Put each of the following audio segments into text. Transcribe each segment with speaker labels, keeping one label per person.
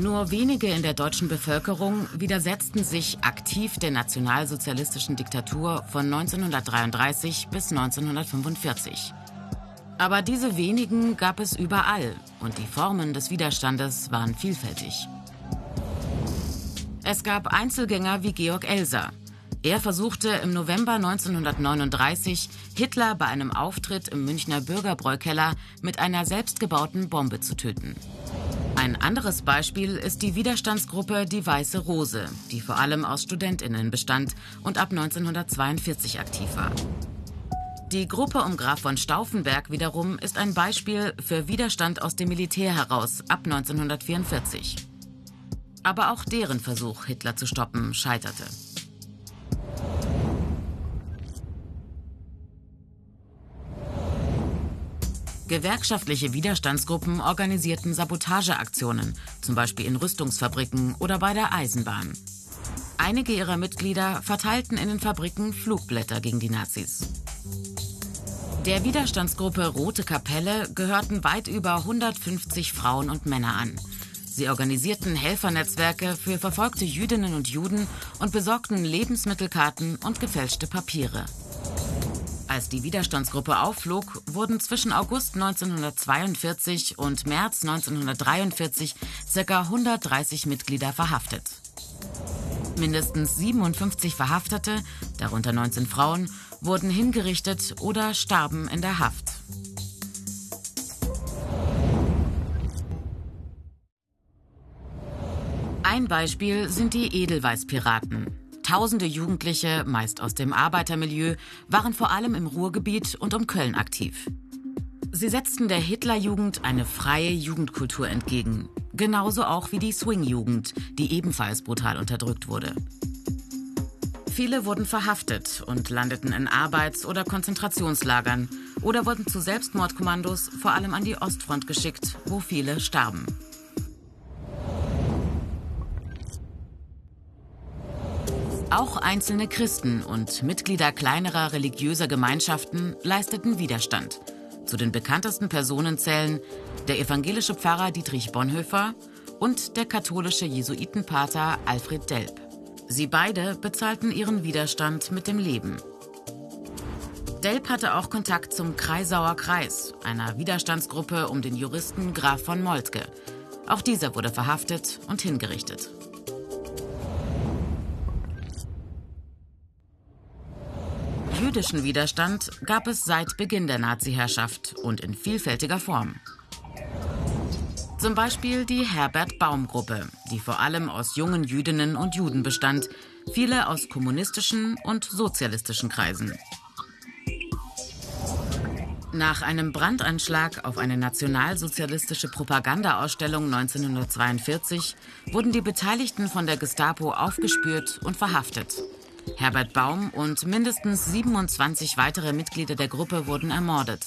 Speaker 1: Nur wenige in der deutschen Bevölkerung widersetzten sich aktiv der nationalsozialistischen Diktatur von 1933 bis 1945. Aber diese wenigen gab es überall und die Formen des Widerstandes waren vielfältig. Es gab Einzelgänger wie Georg Elser. Er versuchte im November 1939 Hitler bei einem Auftritt im Münchner Bürgerbräukeller mit einer selbstgebauten Bombe zu töten. Ein anderes Beispiel ist die Widerstandsgruppe Die Weiße Rose, die vor allem aus Studentinnen bestand und ab 1942 aktiv war. Die Gruppe um Graf von Stauffenberg wiederum ist ein Beispiel für Widerstand aus dem Militär heraus ab 1944. Aber auch deren Versuch, Hitler zu stoppen, scheiterte. Gewerkschaftliche Widerstandsgruppen organisierten Sabotageaktionen, zum Beispiel in Rüstungsfabriken oder bei der Eisenbahn. Einige ihrer Mitglieder verteilten in den Fabriken Flugblätter gegen die Nazis. Der Widerstandsgruppe Rote Kapelle gehörten weit über 150 Frauen und Männer an. Sie organisierten Helfernetzwerke für verfolgte Jüdinnen und Juden und besorgten Lebensmittelkarten und gefälschte Papiere. Als die Widerstandsgruppe aufflog, wurden zwischen August 1942 und März 1943 ca. 130 Mitglieder verhaftet. Mindestens 57 Verhaftete, darunter 19 Frauen, wurden hingerichtet oder starben in der Haft. Ein Beispiel sind die Edelweißpiraten. Tausende Jugendliche, meist aus dem Arbeitermilieu, waren vor allem im Ruhrgebiet und um Köln aktiv. Sie setzten der Hitlerjugend eine freie Jugendkultur entgegen, genauso auch wie die Swing-Jugend, die ebenfalls brutal unterdrückt wurde. Viele wurden verhaftet und landeten in Arbeits- oder Konzentrationslagern oder wurden zu Selbstmordkommandos vor allem an die Ostfront geschickt, wo viele starben. Auch einzelne Christen und Mitglieder kleinerer religiöser Gemeinschaften leisteten Widerstand. Zu den bekanntesten Personen zählen der evangelische Pfarrer Dietrich Bonhoeffer und der katholische Jesuitenpater Alfred Delp. Sie beide bezahlten ihren Widerstand mit dem Leben. Delp hatte auch Kontakt zum Kreisauer Kreis, einer Widerstandsgruppe um den Juristen Graf von Moltke. Auch dieser wurde verhaftet und hingerichtet. Jüdischen Widerstand gab es seit Beginn der Nazi-Herrschaft und in vielfältiger Form. Zum Beispiel die Herbert-Baum-Gruppe, die vor allem aus jungen Jüdinnen und Juden bestand, viele aus kommunistischen und sozialistischen Kreisen. Nach einem Brandanschlag auf eine nationalsozialistische Propagandaausstellung 1942 wurden die Beteiligten von der Gestapo aufgespürt und verhaftet. Herbert Baum und mindestens 27 weitere Mitglieder der Gruppe wurden ermordet.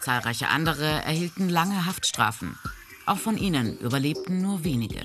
Speaker 1: Zahlreiche andere erhielten lange Haftstrafen. Auch von ihnen überlebten nur wenige.